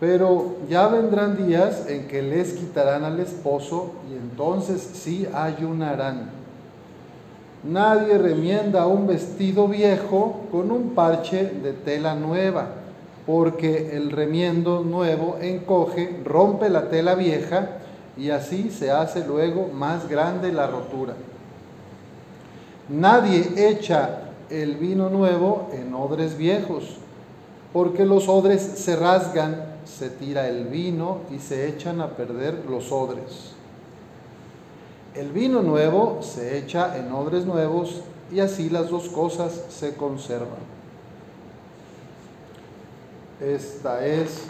Pero ya vendrán días en que les quitarán al esposo y entonces sí ayunarán. Nadie remienda un vestido viejo con un parche de tela nueva, porque el remiendo nuevo encoge, rompe la tela vieja y así se hace luego más grande la rotura. Nadie echa el vino nuevo en odres viejos, porque los odres se rasgan, se tira el vino y se echan a perder los odres. El vino nuevo se echa en odres nuevos y así las dos cosas se conservan. Esta es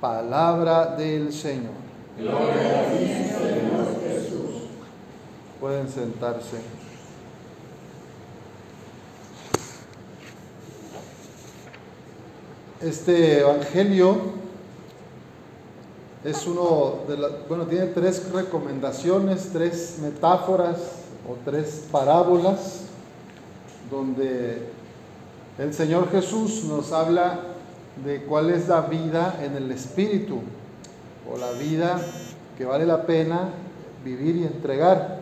palabra del Señor. Gloria a ti, Señor Jesús. Pueden sentarse. Este Evangelio es uno de las, bueno, tiene tres recomendaciones, tres metáforas o tres parábolas donde el Señor Jesús nos habla de cuál es la vida en el Espíritu o la vida que vale la pena vivir y entregar.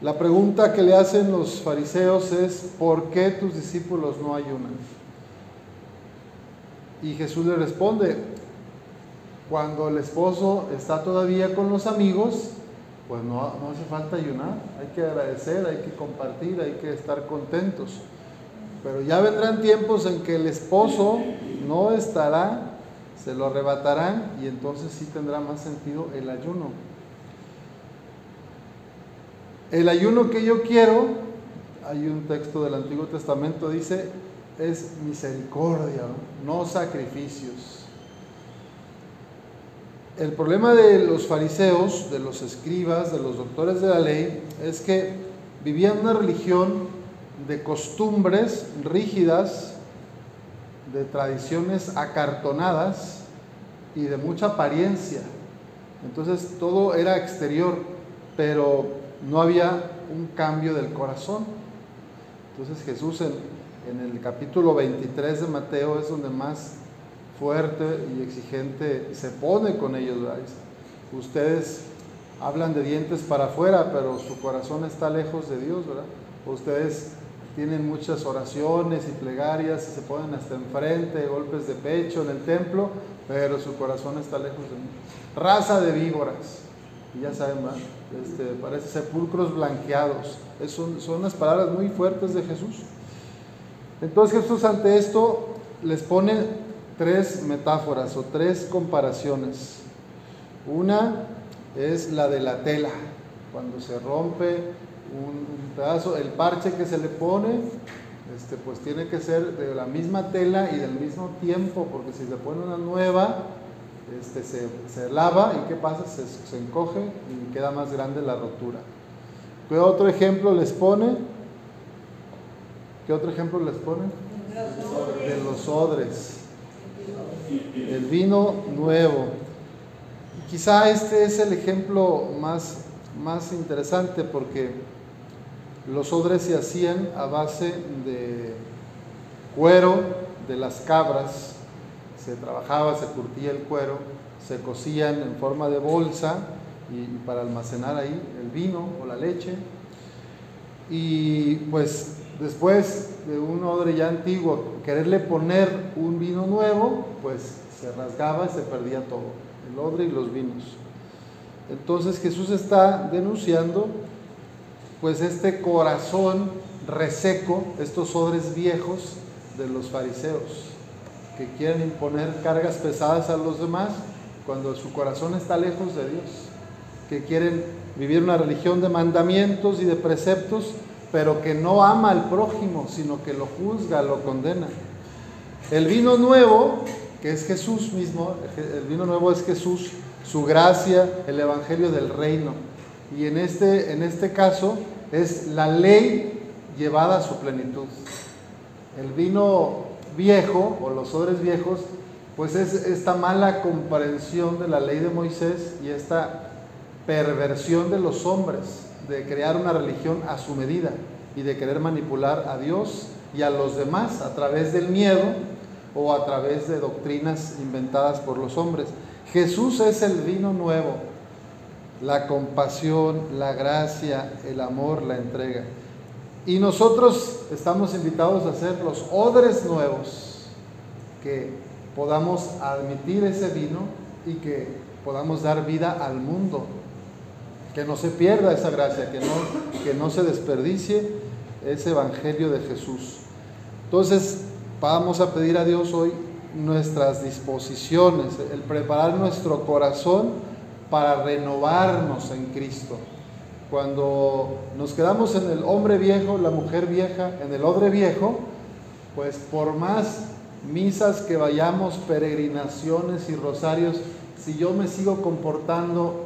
La pregunta que le hacen los fariseos es, ¿por qué tus discípulos no ayunan? Y Jesús le responde, cuando el esposo está todavía con los amigos, pues no, hace falta ayunar, hay que agradecer, hay que compartir, hay que estar contentos. Pero ya vendrán tiempos en que el esposo no estará, se lo arrebatarán y entonces sí tendrá más sentido el ayuno. El ayuno que yo quiero, hay un texto del Antiguo Testamento, dice, es misericordia, no sacrificios. El problema de los fariseos, de los escribas, de los doctores de la ley, es que vivían una religión de costumbres rígidas, de tradiciones acartonadas y de mucha apariencia. Entonces todo era exterior, pero no había un cambio del corazón. Entonces Jesús en, el capítulo 23 de Mateo es donde más fuerte y exigente se pone con ellos. Ustedes hablan de dientes para afuera, pero su corazón está lejos de Dios, ¿verdad? Ustedes tienen muchas oraciones y plegarias y se ponen hasta enfrente, golpes de pecho en el templo, pero su corazón está lejos de mí. Raza de víboras, y ya saben, este, parece sepulcros blanqueados. son, son unas palabras muy fuertes de Jesús. Entonces Jesús ante esto les pone tres metáforas o tres comparaciones. Una es la de la tela, cuando se rompe un, pedazo, el parche que se le pone, este, pues tiene que ser de la misma tela y del mismo tiempo, porque si se pone una nueva, este, se, lava y ¿qué pasa? Se, se, encoge y queda más grande la rotura. ¿Qué otro ejemplo les pone? ¿Qué otro ejemplo les pone? De los odres el vino nuevo. Quizá este es el ejemplo más, más interesante porque los odres se hacían a base de cuero de las cabras, se trabajaba, se curtía el cuero, se cocían en forma de bolsa y para almacenar ahí el vino o la leche. Y pues después de un odre ya antiguo, quererle poner un vino nuevo, pues se rasgaba y se perdía todo, el odre y los vinos. Entonces Jesús está denunciando pues este corazón reseco, estos odres viejos de los fariseos, que quieren imponer cargas pesadas a los demás cuando su corazón está lejos de Dios, que quieren vivir una religión de mandamientos y de preceptos, pero que no ama al prójimo, sino que lo juzga, lo condena. El vino nuevo, que es Jesús mismo, el vino nuevo es Jesús, su gracia, el evangelio del reino. Y en este, en este caso es la ley llevada a su plenitud. El vino viejo o los odres viejos, pues es esta mala comprensión de la ley de Moisés y esta perversión de los hombres de crear una religión a su medida y de querer manipular a Dios y a los demás a través del miedo o a través de doctrinas inventadas por los hombres. Jesús es el vino nuevo, la compasión, la gracia, el amor, la entrega. Y nosotros estamos invitados a ser los odres nuevos, que podamos admitir ese vino y que podamos dar vida al mundo, que no se pierda esa gracia, que no, que no se desperdicie ese evangelio de Jesús. Entonces, vamos a pedir a Dios hoy nuestras disposiciones, el preparar nuestro corazón para renovarnos en Cristo. Cuando nos quedamos en el hombre viejo, la mujer vieja, en el odre viejo, pues por más misas que vayamos, peregrinaciones y rosarios, si yo me sigo comportando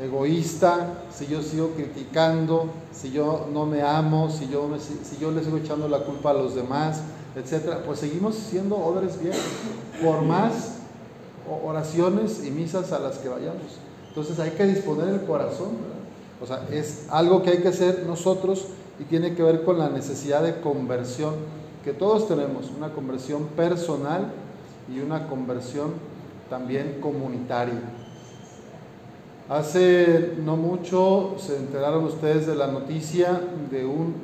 egoísta, si yo sigo criticando, si yo no me amo, si yo, si yo le sigo echando la culpa a los demás, etcétera, pues seguimos siendo odres viejos, por más oraciones y misas a las que vayamos. Entonces hay que disponer el corazón, O sea, es algo que hay que hacer nosotros y tiene que ver con la necesidad de conversión que todos tenemos, una conversión personal y una conversión también comunitaria. Hace no mucho se enteraron ustedes de la noticia de un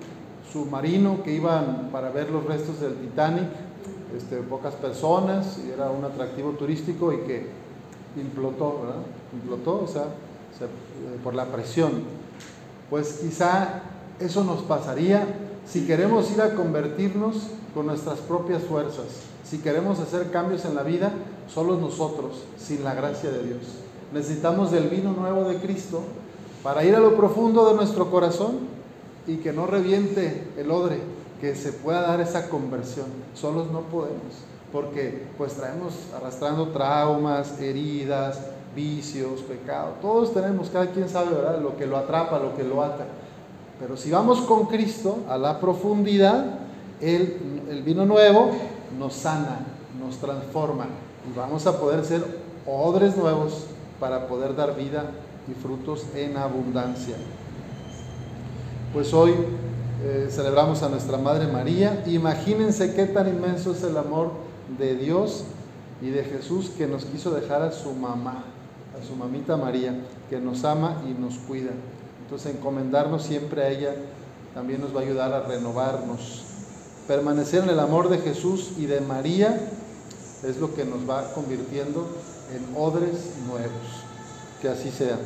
submarino que iban para ver los restos del Titanic, este, pocas personas, y era un atractivo turístico y que implotó, ¿verdad? Implotó, o sea, eh, por la presión. Pues quizá eso nos pasaría si queremos ir a convertirnos con nuestras propias fuerzas, si queremos hacer cambios en la vida, solos nosotros, sin la gracia de Dios. Necesitamos del vino nuevo de Cristo para ir a lo profundo de nuestro corazón y que no reviente el odre, que se pueda dar esa conversión. Solos no podemos, porque pues traemos arrastrando traumas, heridas, vicios, pecados. Todos tenemos, cada quien sabe, ¿verdad? Lo que lo atrapa, lo que lo ata. Pero si vamos con Cristo a la profundidad, el, el vino nuevo nos sana, nos transforma y vamos a poder ser odres nuevos para poder dar vida y frutos en abundancia. Pues hoy eh, celebramos a nuestra Madre María. Imagínense qué tan inmenso es el amor de Dios y de Jesús que nos quiso dejar a su mamá, a su mamita María, que nos ama y nos cuida. Entonces encomendarnos siempre a ella también nos va a ayudar a renovarnos. Permanecer en el amor de Jesús y de María es lo que nos va convirtiendo en odres nuevos. Que así sea.